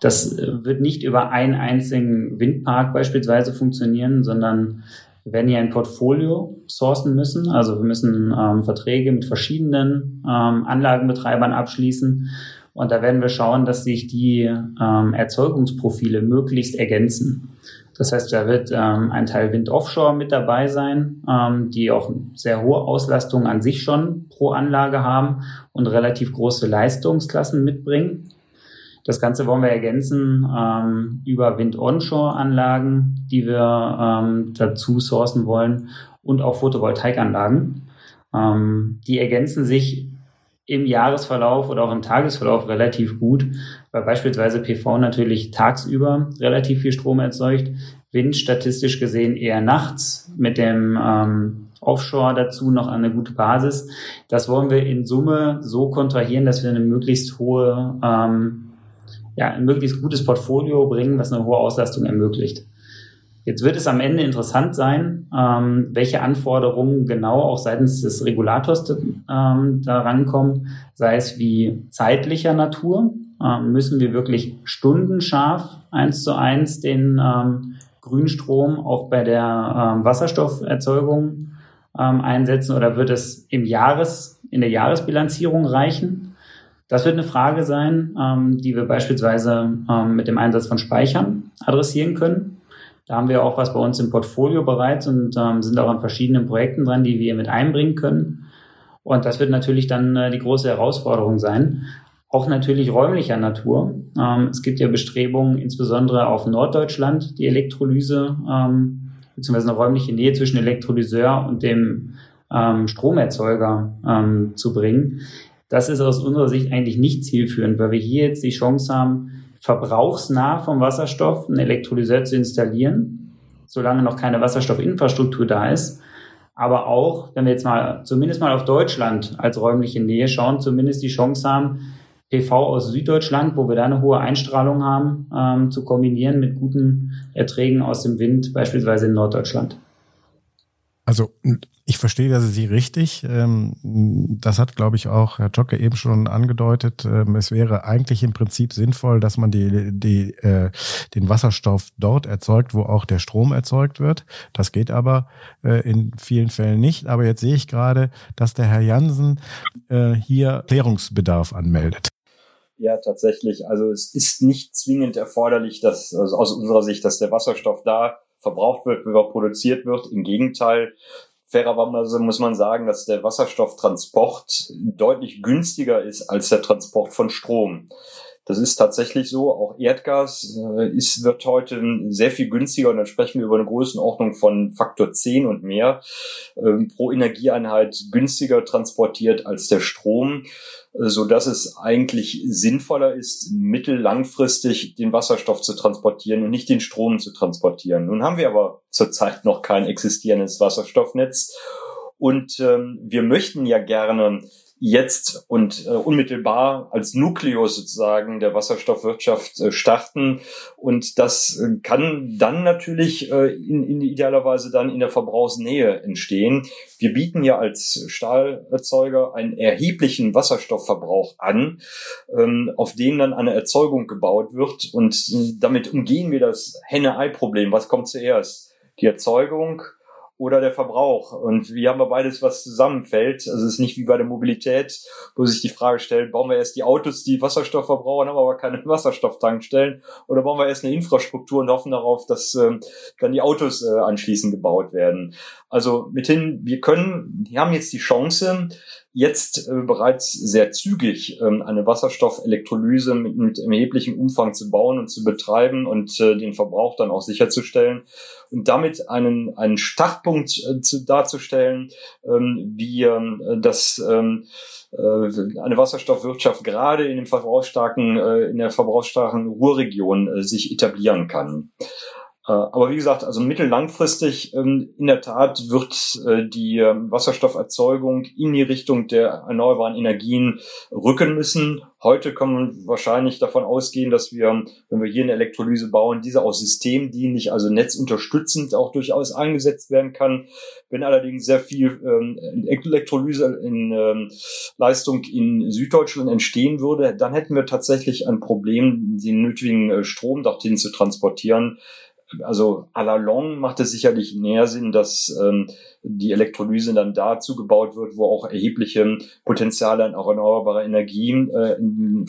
das äh, wird nicht über einen einzigen Windpark beispielsweise funktionieren, sondern wir werden hier ein Portfolio sourcen müssen. Also wir müssen ähm, Verträge mit verschiedenen ähm, Anlagenbetreibern abschließen. Und da werden wir schauen, dass sich die ähm, Erzeugungsprofile möglichst ergänzen. Das heißt, da wird ähm, ein Teil Wind Offshore mit dabei sein, ähm, die auch sehr hohe Auslastung an sich schon pro Anlage haben und relativ große Leistungsklassen mitbringen. Das Ganze wollen wir ergänzen ähm, über Wind-Onshore-Anlagen, die wir ähm, dazu sourcen wollen und auch Photovoltaikanlagen. Ähm, die ergänzen sich im Jahresverlauf oder auch im Tagesverlauf relativ gut, weil beispielsweise PV natürlich tagsüber relativ viel Strom erzeugt, Wind statistisch gesehen eher nachts mit dem ähm, Offshore dazu noch eine gute Basis. Das wollen wir in Summe so kontrahieren, dass wir eine möglichst hohe ähm, ja, ein möglichst gutes Portfolio bringen, was eine hohe Auslastung ermöglicht. Jetzt wird es am Ende interessant sein, ähm, welche Anforderungen genau auch seitens des Regulators ähm, da rankommen, sei es wie zeitlicher Natur. Ähm, müssen wir wirklich stundenscharf eins zu eins den ähm, Grünstrom auch bei der ähm, Wasserstofferzeugung ähm, einsetzen oder wird es im Jahres, in der Jahresbilanzierung reichen? Das wird eine Frage sein, ähm, die wir beispielsweise ähm, mit dem Einsatz von Speichern adressieren können. Da haben wir auch was bei uns im Portfolio bereits und ähm, sind auch an verschiedenen Projekten dran, die wir mit einbringen können. Und das wird natürlich dann äh, die große Herausforderung sein. Auch natürlich räumlicher Natur. Ähm, es gibt ja Bestrebungen, insbesondere auf Norddeutschland, die Elektrolyse ähm, beziehungsweise eine räumliche Nähe zwischen Elektrolyseur und dem ähm, Stromerzeuger ähm, zu bringen. Das ist aus unserer Sicht eigentlich nicht zielführend, weil wir hier jetzt die Chance haben, verbrauchsnah vom Wasserstoff einen Elektrolyseur zu installieren, solange noch keine Wasserstoffinfrastruktur da ist. Aber auch, wenn wir jetzt mal zumindest mal auf Deutschland als räumliche Nähe schauen, zumindest die Chance haben, PV aus Süddeutschland, wo wir da eine hohe Einstrahlung haben, ähm, zu kombinieren mit guten Erträgen aus dem Wind, beispielsweise in Norddeutschland. Also ich verstehe dass Sie richtig. Ähm, das hat, glaube ich, auch Herr Jocke eben schon angedeutet. Ähm, es wäre eigentlich im Prinzip sinnvoll, dass man die, die, äh, den Wasserstoff dort erzeugt, wo auch der Strom erzeugt wird. Das geht aber äh, in vielen Fällen nicht. Aber jetzt sehe ich gerade, dass der Herr Jansen äh, hier Klärungsbedarf anmeldet. Ja, tatsächlich. Also es ist nicht zwingend erforderlich, dass also aus unserer Sicht, dass der Wasserstoff da verbraucht wird, wie er produziert wird. Im Gegenteil, fairerweise muss man sagen, dass der Wasserstofftransport deutlich günstiger ist als der Transport von Strom. Das ist tatsächlich so. Auch Erdgas äh, ist, wird heute sehr viel günstiger und dann sprechen wir über eine Größenordnung von Faktor 10 und mehr äh, pro Energieeinheit günstiger transportiert als der Strom so dass es eigentlich sinnvoller ist, mittellangfristig den Wasserstoff zu transportieren und nicht den Strom zu transportieren. Nun haben wir aber zurzeit noch kein existierendes Wasserstoffnetz und ähm, wir möchten ja gerne jetzt und äh, unmittelbar als Nukleus sozusagen der Wasserstoffwirtschaft äh, starten. Und das äh, kann dann natürlich äh, in, in idealerweise dann in der Verbrauchsnähe entstehen. Wir bieten ja als Stahlerzeuger einen erheblichen Wasserstoffverbrauch an, ähm, auf den dann eine Erzeugung gebaut wird. Und äh, damit umgehen wir das Henne-Ei-Problem. Was kommt zuerst? Die Erzeugung oder der Verbrauch. Und wir haben wir beides, was zusammenfällt. Also es ist nicht wie bei der Mobilität, wo sich die Frage stellt, bauen wir erst die Autos, die Wasserstoff verbrauchen, haben aber keine Wasserstofftankstellen, oder bauen wir erst eine Infrastruktur und hoffen darauf, dass ähm, dann die Autos äh, anschließend gebaut werden. Also mithin, wir können, wir haben jetzt die Chance, jetzt äh, bereits sehr zügig ähm, eine Wasserstoffelektrolyse mit, mit erheblichem Umfang zu bauen und zu betreiben und äh, den Verbrauch dann auch sicherzustellen und damit einen, einen Startpunkt äh, zu, darzustellen, ähm, wie ähm, das ähm, äh, eine Wasserstoffwirtschaft gerade in dem verbrauchsstarken, äh, in der verbrauchsstarken Ruhrregion äh, sich etablieren kann. Äh, aber wie gesagt, also mittellangfristig ähm, in der Tat wird äh, die ähm, Wasserstofferzeugung in die Richtung der erneuerbaren Energien rücken müssen. Heute kann man wahrscheinlich davon ausgehen, dass wir, wenn wir hier eine Elektrolyse bauen, diese auch systemdienlich, also netzunterstützend auch durchaus eingesetzt werden kann. Wenn allerdings sehr viel ähm, Elektrolyse in Leistung in Süddeutschland entstehen würde, dann hätten wir tatsächlich ein Problem, den nötigen äh, Strom dorthin zu transportieren also à la long macht es sicherlich mehr Sinn, dass ähm, die Elektrolyse dann dazu gebaut wird, wo auch erhebliche Potenziale an erneuerbarer Energien äh,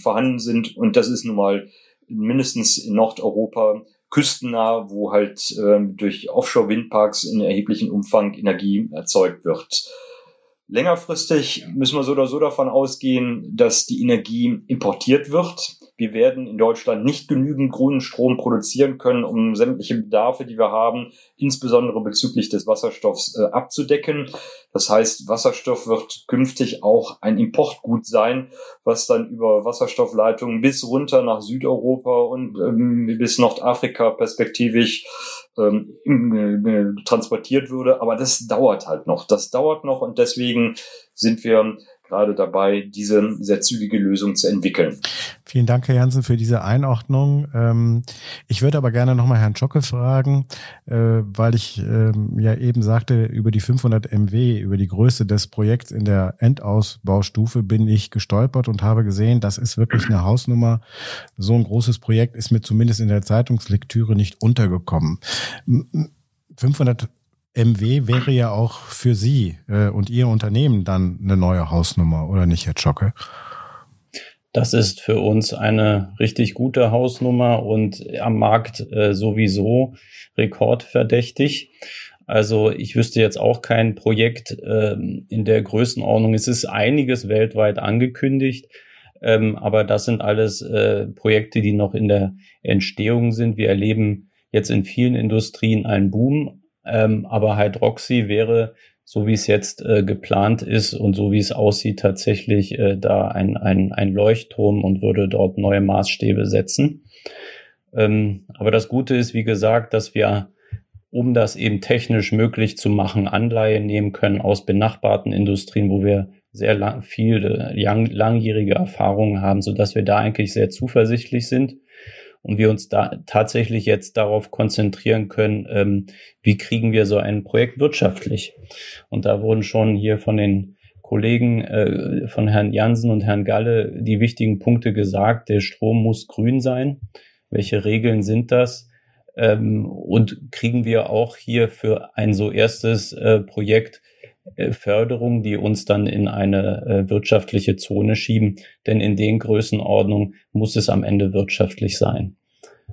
vorhanden sind. Und das ist nun mal mindestens in Nordeuropa küstennah, wo halt äh, durch Offshore-Windparks in erheblichem Umfang Energie erzeugt wird. Längerfristig müssen wir so oder so davon ausgehen, dass die Energie importiert wird wir werden in Deutschland nicht genügend grünen Strom produzieren können, um sämtliche Bedarfe, die wir haben, insbesondere bezüglich des Wasserstoffs äh, abzudecken. Das heißt, Wasserstoff wird künftig auch ein Importgut sein, was dann über Wasserstoffleitungen bis runter nach Südeuropa und ähm, bis Nordafrika perspektivisch ähm, äh, transportiert würde. Aber das dauert halt noch. Das dauert noch und deswegen sind wir gerade dabei, diese sehr zügige Lösung zu entwickeln. Vielen Dank, Herr Jansen, für diese Einordnung. Ähm, ich würde aber gerne nochmal Herrn Schocke fragen, äh, weil ich ähm, ja eben sagte, über die 500 MW, über die Größe des Projekts in der Endausbaustufe bin ich gestolpert und habe gesehen, das ist wirklich eine Hausnummer. So ein großes Projekt ist mir zumindest in der Zeitungslektüre nicht untergekommen. 500 MW wäre ja auch für Sie äh, und Ihr Unternehmen dann eine neue Hausnummer, oder nicht, Herr Zschocke? Das ist für uns eine richtig gute Hausnummer und am Markt äh, sowieso rekordverdächtig. Also ich wüsste jetzt auch kein Projekt äh, in der Größenordnung. Es ist einiges weltweit angekündigt, ähm, aber das sind alles äh, Projekte, die noch in der Entstehung sind. Wir erleben jetzt in vielen Industrien einen Boom ähm, aber Hydroxy wäre, so wie es jetzt äh, geplant ist und so wie es aussieht, tatsächlich äh, da ein, ein, ein Leuchtturm und würde dort neue Maßstäbe setzen. Ähm, aber das Gute ist, wie gesagt, dass wir, um das eben technisch möglich zu machen, Anleihen nehmen können aus benachbarten Industrien, wo wir sehr lang, viel lang, langjährige Erfahrungen haben, so dass wir da eigentlich sehr zuversichtlich sind und wir uns da tatsächlich jetzt darauf konzentrieren können, ähm, wie kriegen wir so ein Projekt wirtschaftlich. Und da wurden schon hier von den Kollegen äh, von Herrn Jansen und Herrn Galle die wichtigen Punkte gesagt. Der Strom muss grün sein. Welche Regeln sind das? Ähm, und kriegen wir auch hier für ein so erstes äh, Projekt Förderung, die uns dann in eine äh, wirtschaftliche Zone schieben. Denn in den Größenordnungen muss es am Ende wirtschaftlich sein.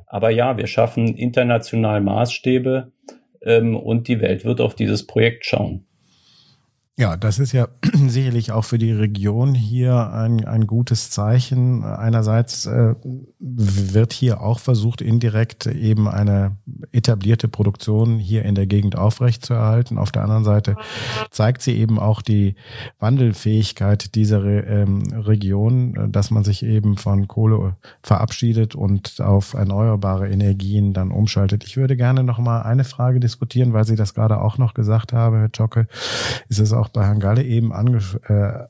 Aber ja, wir schaffen international Maßstäbe ähm, und die Welt wird auf dieses Projekt schauen. Ja, das ist ja sicherlich auch für die Region hier ein, ein gutes Zeichen. Einerseits äh, wird hier auch versucht, indirekt eben eine etablierte Produktion hier in der Gegend aufrechtzuerhalten. Auf der anderen Seite zeigt sie eben auch die Wandelfähigkeit dieser ähm, Region, dass man sich eben von Kohle verabschiedet und auf erneuerbare Energien dann umschaltet. Ich würde gerne noch mal eine Frage diskutieren, weil Sie das gerade auch noch gesagt haben, Herr Jocke. Ist es bei Herrn Galle eben anges äh,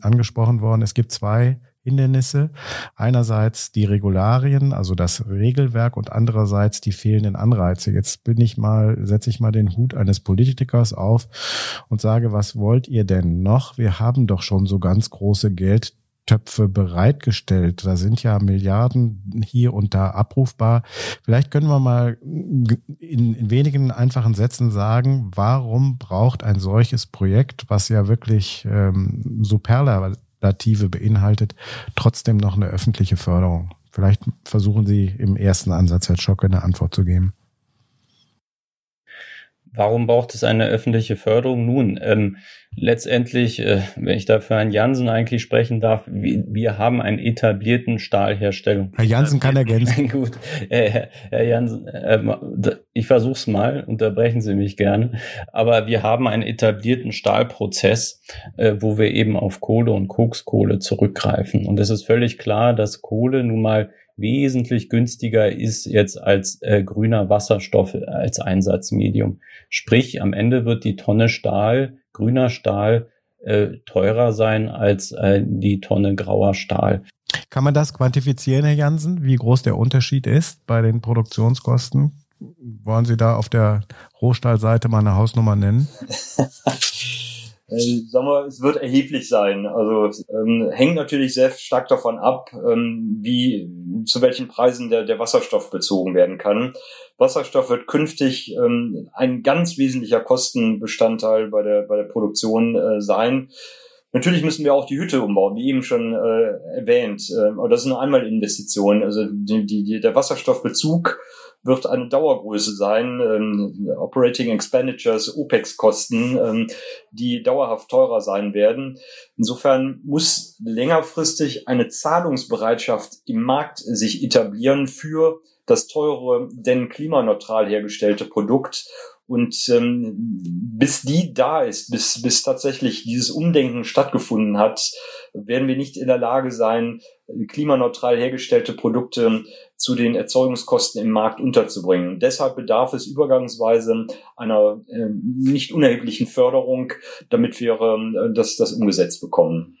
angesprochen worden. Es gibt zwei Hindernisse. Einerseits die Regularien, also das Regelwerk und andererseits die fehlenden Anreize. Jetzt bin ich mal, setze ich mal den Hut eines Politikers auf und sage, was wollt ihr denn noch? Wir haben doch schon so ganz große Geld Töpfe bereitgestellt. Da sind ja Milliarden hier und da abrufbar. Vielleicht können wir mal in, in, wenigen einfachen Sätzen sagen, warum braucht ein solches Projekt, was ja wirklich ähm, Superlative beinhaltet, trotzdem noch eine öffentliche Förderung? Vielleicht versuchen Sie im ersten Ansatz, Herr Schocke, eine Antwort zu geben. Warum braucht es eine öffentliche Förderung? Nun, ähm, letztendlich, äh, wenn ich da für Herrn Jansen eigentlich sprechen darf, wir, wir haben einen etablierten Stahlherstellung. Herr Jansen kann ergänzen. Gut, äh, Herr Jansen, äh, ich versuch's mal, unterbrechen Sie mich gerne. Aber wir haben einen etablierten Stahlprozess, äh, wo wir eben auf Kohle und Kokskohle zurückgreifen. Und es ist völlig klar, dass Kohle nun mal wesentlich günstiger ist jetzt als äh, grüner Wasserstoff als Einsatzmedium. Sprich, am Ende wird die Tonne Stahl, grüner Stahl, äh, teurer sein als äh, die Tonne grauer Stahl. Kann man das quantifizieren, Herr Jansen, wie groß der Unterschied ist bei den Produktionskosten? Wollen Sie da auf der Rohstahlseite mal eine Hausnummer nennen? Äh, sagen wir, es wird erheblich sein. Also ähm, hängt natürlich sehr stark davon ab, ähm, wie zu welchen Preisen der, der Wasserstoff bezogen werden kann. Wasserstoff wird künftig ähm, ein ganz wesentlicher Kostenbestandteil bei der bei der Produktion äh, sein. Natürlich müssen wir auch die Hütte umbauen, wie eben schon äh, erwähnt. Äh, aber das ist eine Einmalinvestition. Also die, die, der Wasserstoffbezug wird eine Dauergröße sein, ähm, Operating Expenditures, OPEX-Kosten, ähm, die dauerhaft teurer sein werden. Insofern muss längerfristig eine Zahlungsbereitschaft im Markt sich etablieren für das teure, denn klimaneutral hergestellte Produkt. Und ähm, bis die da ist, bis, bis tatsächlich dieses Umdenken stattgefunden hat, werden wir nicht in der Lage sein, klimaneutral hergestellte Produkte zu den Erzeugungskosten im Markt unterzubringen. Deshalb bedarf es übergangsweise einer äh, nicht unerheblichen Förderung, damit wir äh, das, das umgesetzt bekommen.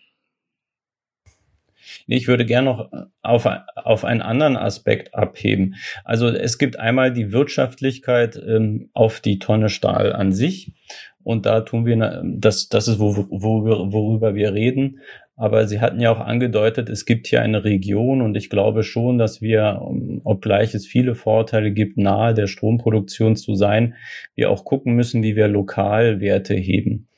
Ich würde gerne noch auf, auf einen anderen Aspekt abheben. Also es gibt einmal die Wirtschaftlichkeit ähm, auf die Tonne Stahl an sich. Und da tun wir, das, das ist, wo, wo worüber wir reden. Aber Sie hatten ja auch angedeutet, es gibt hier eine Region und ich glaube schon, dass wir, obgleich es viele Vorteile gibt, nahe der Stromproduktion zu sein, wir auch gucken müssen, wie wir Lokalwerte heben.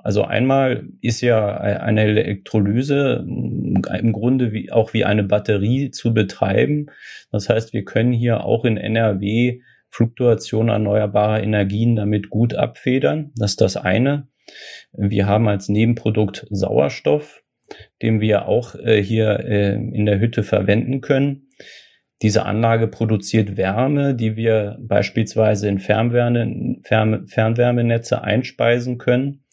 Also einmal ist ja eine Elektrolyse im Grunde wie, auch wie eine Batterie zu betreiben. Das heißt, wir können hier auch in NRW Fluktuation erneuerbarer Energien damit gut abfedern. Das ist das eine. Wir haben als Nebenprodukt Sauerstoff, den wir auch äh, hier äh, in der Hütte verwenden können. Diese Anlage produziert Wärme, die wir beispielsweise in Fernwärme, Fern, Fernwärmenetze einspeisen können.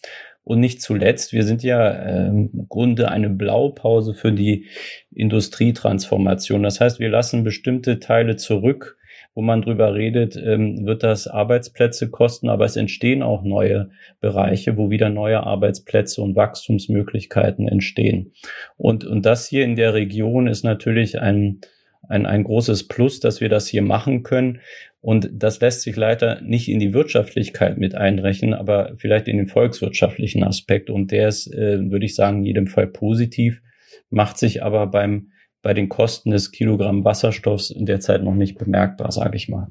Und nicht zuletzt, wir sind ja äh, im Grunde eine Blaupause für die Industrietransformation. Das heißt, wir lassen bestimmte Teile zurück, wo man drüber redet, ähm, wird das Arbeitsplätze kosten, aber es entstehen auch neue Bereiche, wo wieder neue Arbeitsplätze und Wachstumsmöglichkeiten entstehen. Und, und das hier in der Region ist natürlich ein, ein, ein großes Plus, dass wir das hier machen können. Und das lässt sich leider nicht in die Wirtschaftlichkeit mit einrechnen, aber vielleicht in den volkswirtschaftlichen Aspekt. Und der ist, äh, würde ich sagen, in jedem Fall positiv, macht sich aber beim, bei den Kosten des Kilogramm Wasserstoffs in der Zeit noch nicht bemerkbar, sage ich mal.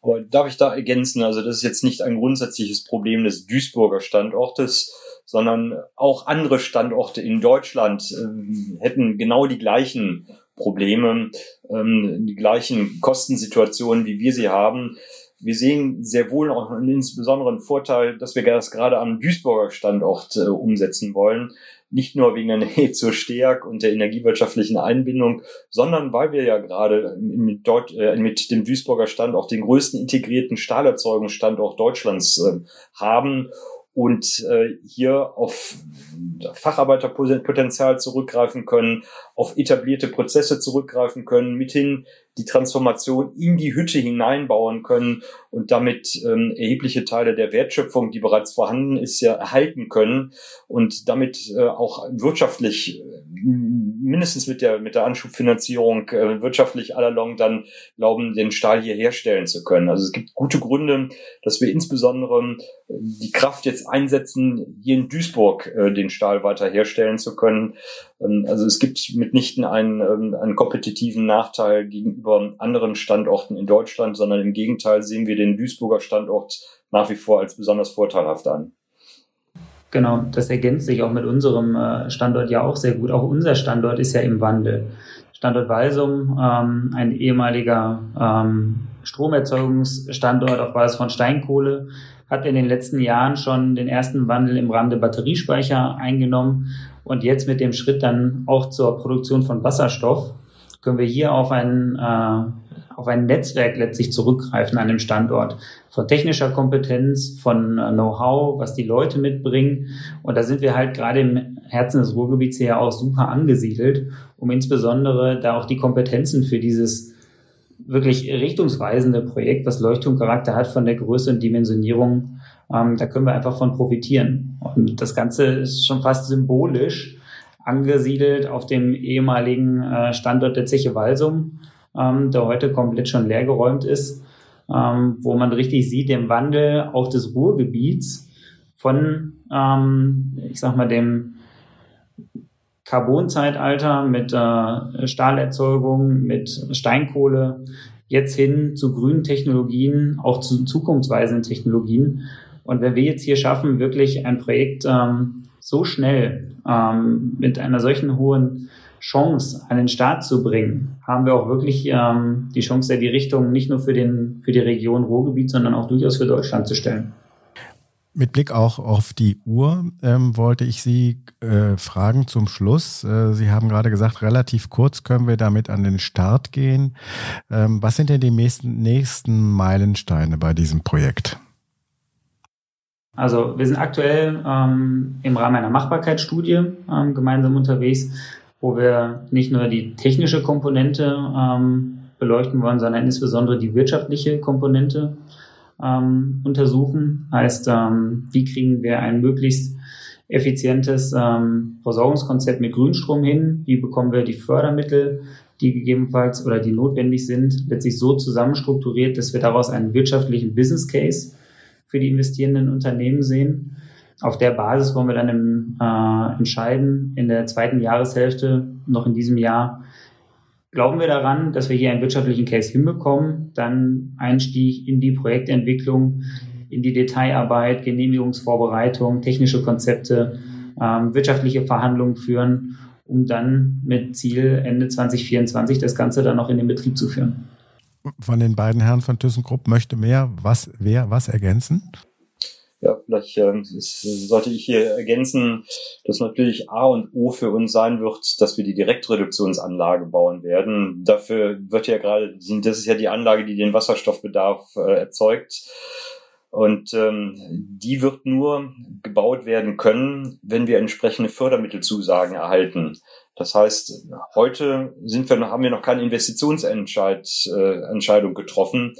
Aber darf ich da ergänzen? Also das ist jetzt nicht ein grundsätzliches Problem des Duisburger Standortes, sondern auch andere Standorte in Deutschland äh, hätten genau die gleichen Probleme, ähm, die gleichen Kostensituationen, wie wir sie haben. Wir sehen sehr wohl auch einen insbesonderen Vorteil, dass wir das gerade am Duisburger Standort äh, umsetzen wollen. Nicht nur wegen der Nähe zur Steag und der energiewirtschaftlichen Einbindung, sondern weil wir ja gerade mit, Deut äh, mit dem Duisburger Standort den größten integrierten Stahlerzeugungsstandort Deutschlands äh, haben und äh, hier auf Facharbeiterpotenzial zurückgreifen können, auf etablierte Prozesse zurückgreifen können, mithin die Transformation in die Hütte hineinbauen können und damit ähm, erhebliche Teile der Wertschöpfung, die bereits vorhanden ist, ja erhalten können und damit äh, auch wirtschaftlich äh, mindestens mit der mit der Anschubfinanzierung äh, wirtschaftlich allalong dann glauben, den Stahl hier herstellen zu können. Also es gibt gute Gründe, dass wir insbesondere äh, die Kraft jetzt einsetzen, hier in Duisburg äh, den Stahl weiter herstellen zu können. Ähm, also es gibt mitnichten einen, ähm, einen kompetitiven Nachteil gegenüber anderen Standorten in Deutschland, sondern im Gegenteil sehen wir den Duisburger Standort nach wie vor als besonders vorteilhaft an. Genau, das ergänzt sich auch mit unserem äh, Standort ja auch sehr gut. Auch unser Standort ist ja im Wandel. Standort Walsum, ähm, ein ehemaliger ähm, Stromerzeugungsstandort auf Basis von Steinkohle, hat in den letzten Jahren schon den ersten Wandel im Rahmen der Batteriespeicher eingenommen und jetzt mit dem Schritt dann auch zur Produktion von Wasserstoff können wir hier auf ein, äh, auf ein Netzwerk letztlich zurückgreifen an dem Standort. Von technischer Kompetenz, von äh, Know-how, was die Leute mitbringen. Und da sind wir halt gerade im Herzen des Ruhrgebiets hier auch super angesiedelt, um insbesondere da auch die Kompetenzen für dieses wirklich richtungsweisende Projekt, was Leuchtturmcharakter hat von der Größe und Dimensionierung, ähm, da können wir einfach von profitieren. Und das Ganze ist schon fast symbolisch angesiedelt auf dem ehemaligen äh, Standort der Zeche Walsum, ähm, der heute komplett schon leergeräumt ist, ähm, wo man richtig sieht den Wandel auch des Ruhrgebiets von, ähm, ich sag mal, dem Carbonzeitalter mit äh, Stahlerzeugung, mit Steinkohle, jetzt hin zu grünen Technologien, auch zu zukunftsweisenden Technologien. Und wenn wir jetzt hier schaffen, wirklich ein Projekt ähm, so schnell ähm, mit einer solchen hohen Chance an den Start zu bringen, haben wir auch wirklich ähm, die Chance, die Richtung nicht nur für, den, für die Region Ruhrgebiet, sondern auch durchaus für Deutschland zu stellen. Mit Blick auch auf die Uhr ähm, wollte ich Sie äh, fragen zum Schluss. Äh, Sie haben gerade gesagt, relativ kurz können wir damit an den Start gehen. Ähm, was sind denn die nächsten, nächsten Meilensteine bei diesem Projekt? Also wir sind aktuell ähm, im Rahmen einer Machbarkeitsstudie ähm, gemeinsam unterwegs, wo wir nicht nur die technische Komponente ähm, beleuchten wollen, sondern insbesondere die wirtschaftliche Komponente ähm, untersuchen. Heißt, ähm, wie kriegen wir ein möglichst effizientes ähm, Versorgungskonzept mit Grünstrom hin? Wie bekommen wir die Fördermittel, die gegebenenfalls oder die notwendig sind, letztlich so zusammenstrukturiert, dass wir daraus einen wirtschaftlichen Business Case für die investierenden Unternehmen sehen? Auf der Basis wollen wir dann im, äh, entscheiden, in der zweiten Jahreshälfte noch in diesem Jahr, Glauben wir daran, dass wir hier einen wirtschaftlichen Case hinbekommen, dann Einstieg in die Projektentwicklung, in die Detailarbeit, Genehmigungsvorbereitung, technische Konzepte, ähm, wirtschaftliche Verhandlungen führen, um dann mit Ziel Ende 2024 das Ganze dann noch in den Betrieb zu führen. Von den beiden Herren von ThyssenKrupp möchte mehr was, wer was ergänzen? Ja, vielleicht äh, sollte ich hier ergänzen, dass natürlich A und O für uns sein wird, dass wir die Direktreduktionsanlage bauen werden. Dafür wird ja gerade, das ist ja die Anlage, die den Wasserstoffbedarf äh, erzeugt. Und ähm, die wird nur gebaut werden können, wenn wir entsprechende Fördermittelzusagen erhalten. Das heißt, heute sind wir noch, haben wir noch keine Investitionsentscheidung äh, getroffen.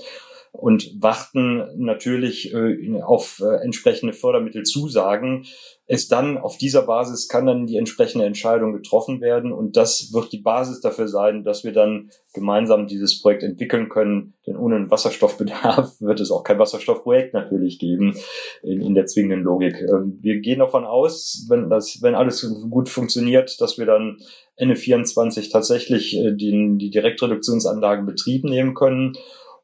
Und warten natürlich äh, auf äh, entsprechende Fördermittelzusagen. Es dann auf dieser Basis kann dann die entsprechende Entscheidung getroffen werden und das wird die Basis dafür sein, dass wir dann gemeinsam dieses Projekt entwickeln können. Denn ohne einen Wasserstoffbedarf wird es auch kein Wasserstoffprojekt natürlich geben in, in der zwingenden Logik. Ähm, wir gehen davon aus, wenn das, wenn alles gut funktioniert, dass wir dann Ende 24 tatsächlich äh, den, die Direktreduktionsanlagen Betrieb nehmen können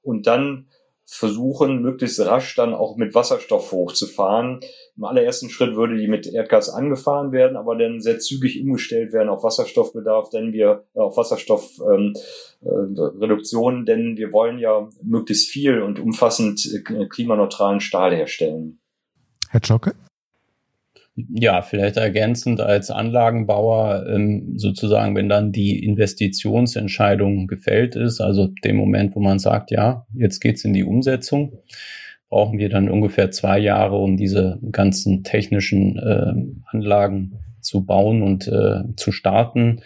und dann versuchen, möglichst rasch dann auch mit Wasserstoff hochzufahren. Im allerersten Schritt würde die mit Erdgas angefahren werden, aber dann sehr zügig umgestellt werden auf Wasserstoffbedarf, denn wir äh, auf Wasserstoffreduktion, ähm, äh, denn wir wollen ja möglichst viel und umfassend äh, klimaneutralen Stahl herstellen. Herr Zschocke? Ja, vielleicht ergänzend als Anlagenbauer ähm, sozusagen, wenn dann die Investitionsentscheidung gefällt ist, also dem Moment, wo man sagt, ja, jetzt geht's in die Umsetzung, brauchen wir dann ungefähr zwei Jahre, um diese ganzen technischen äh, Anlagen zu bauen und äh, zu starten.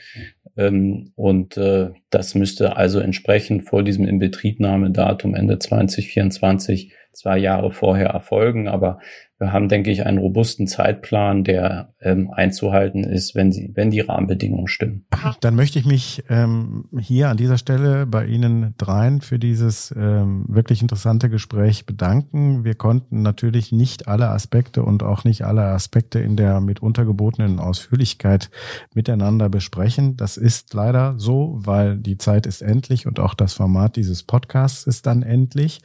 Ähm, und äh, das müsste also entsprechend vor diesem Inbetriebnahmedatum Ende 2024 zwei Jahre vorher erfolgen. Aber wir haben, denke ich, einen robusten Zeitplan, der ähm, einzuhalten ist, wenn, sie, wenn die Rahmenbedingungen stimmen. Dann möchte ich mich ähm, hier an dieser Stelle bei Ihnen dreien für dieses ähm, wirklich interessante Gespräch bedanken. Wir konnten natürlich nicht alle Aspekte und auch nicht alle Aspekte in der mit untergebotenen Ausführlichkeit miteinander besprechen. Das ist leider so, weil die Zeit ist endlich und auch das Format dieses Podcasts ist dann endlich.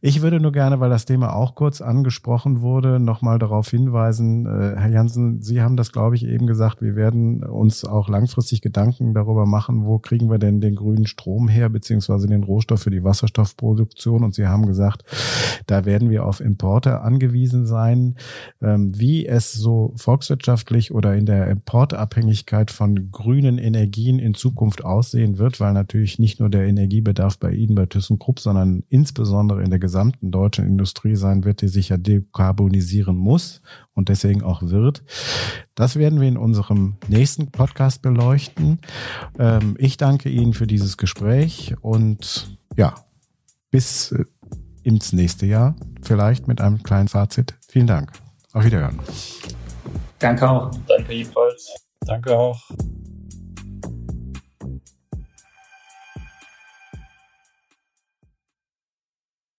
Ich würde nur gerne, weil das Thema auch kurz angesprochen wurde, nochmal darauf hinweisen, äh, Herr Jansen, Sie haben das, glaube ich, eben gesagt, wir werden uns auch langfristig Gedanken darüber machen, wo kriegen wir denn den grünen Strom her, beziehungsweise den Rohstoff für die Wasserstoffproduktion. Und Sie haben gesagt, da werden wir auf Importe angewiesen sein. Ähm, wie es so volkswirtschaftlich oder in der Importabhängigkeit von grünen Energien in Zukunft aussehen wird, weil natürlich nicht nur der Energiebedarf bei Ihnen, bei ThyssenKrupp, sondern insbesondere in der gesamten deutschen Industrie sein wird, die sich ja dekarbonisieren muss und deswegen auch wird. Das werden wir in unserem nächsten Podcast beleuchten. Ähm, ich danke Ihnen für dieses Gespräch und ja, bis äh, ins nächste Jahr, vielleicht mit einem kleinen Fazit. Vielen Dank. Auf Wiederhören. Danke auch. Danke jedenfalls. Danke auch.